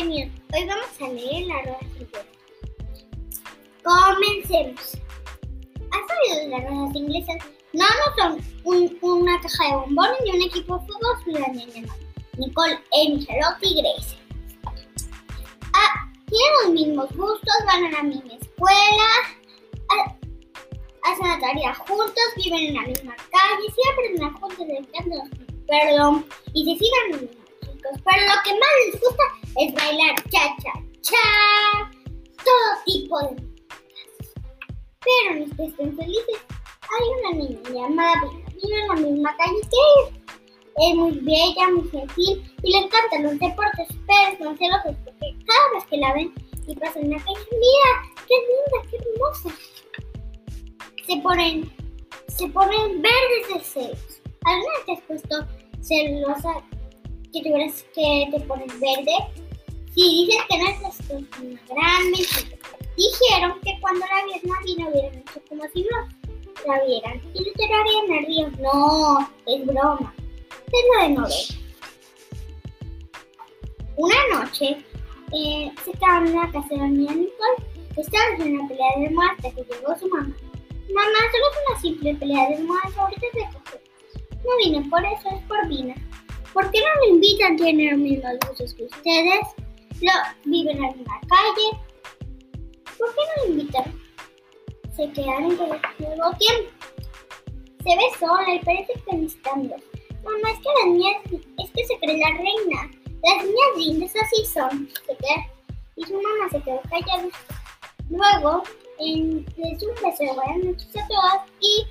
Hoy vamos a leer la rueda inglesa. Comencemos. ¿Has sabido de las ruedas inglesas? No, no son un- una caja de bombones ni un equipo de fútbol sudaneño. no. Nicole, Amy, y Grace. Ah, tienen los mismos gustos, van a la misma escuela, ha- hacen la tarea juntos, viven en la misma calle, siempre aprenden juntos, les encantan los perdón, y se sigan Pero lo que más les gusta es bailar cha cha cha, todo tipo de músicas. Pero no es estén felices. Hay una niña llamada Vina, vive en la misma calle que ellos. Es muy bella, muy gentil y le encantan los deportes, pero son celosos porque cada vez que la ven y pasan en la calle, mira, qué linda, qué hermosa. Se ponen, se ponen verdes de celos. ¿Alguna te has puesto celosa que tuvieras que te pones verde? Si dices que no es una gran mentira. Dijeron que cuando la vieran a Vina hubieran hecho como si no la vieran y le tirarían al río. No, es broma. Es lo de novela. Una noche eh, se estaban en la casa de la niña Nicole. Estaban en una pelea de hasta que llegó su mamá. Mamá, solo es una simple pelea de almohadas, ahorita te coge. No vine por eso, es por Vina. ¿Por qué no me invitan? Tienen los mismos gustos que ustedes. Lo, viven en la calle. ¿Por qué no me invitan? Se quedaron por largo tiempo. Se ve sola y parece que necesitando. Mamá, es que las niñas, es que se cree la reina. Las niñas lindas así son. Se queda, y su mamá se quedó callada. Luego, en, les un beso de buenas noches a todas y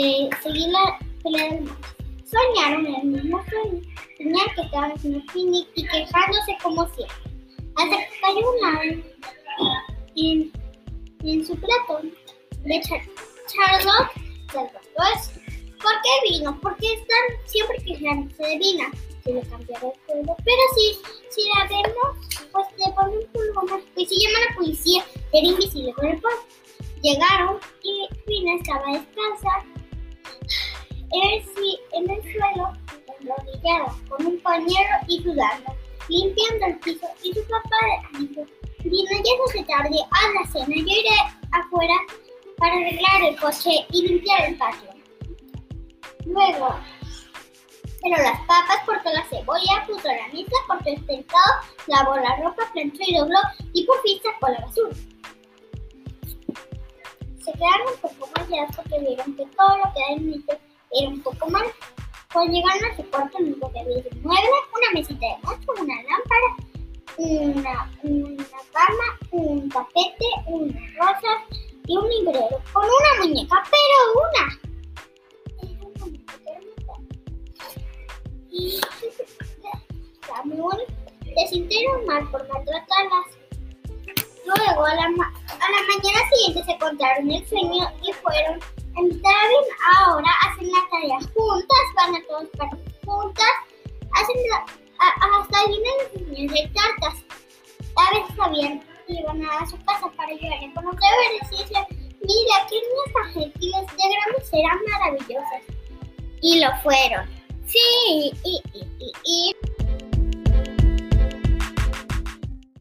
de seguir la pelea del. Soñaron el mismo sueño. Soñaron que estaban haciendo picnic y quejándose como siempre. Hasta que cayó una en, en su plato de Char Charlotte se trató eso. ¿Por qué vino? Porque están siempre quejándose de Vina. Se le cambiará el juego. Pero si, si la vemos, pues le ponen un pulgo más. Y si llama la policía, era invisible con el pan. Llegaron y Vina estaba descalza en el, suelo, enrodillada, con un pañuelo y sudando, limpiando el piso. Y su papá dijo, Vina, ya se tarde, haz la cena, yo iré afuera para arreglar el coche y limpiar el patio. Luego, pero las papas, cortó la cebolla, puso la mesa, cortó el pescado, lavó la ropa, planchó y dobló y por fin sacó la basura. Se quedaron un poco mareadas porque vieron que todo lo que había en el era un poco mal. Cuando llegaron a su cuarto, lo único que había un mueble, una mesita de noche, una lámpara, una, una cama, un tapete, unas rosas y un librero con una muñeca, pero una. Era una muñeca. Y. Se sintieron mal por maltratarlas. Luego, a la, a la mañana siguiente se contaron el sueño y fueron Vin. Ahora hacen la tarea juntas, van a partes juntas, hacen la, a- hasta vienen los niños de cartas. A veces sabían que iban a su casa para ayudar con los deberes y decían, mira, qué gentiles, de grandes serán maravillosas. Y lo fueron. Sí, y, y, y, y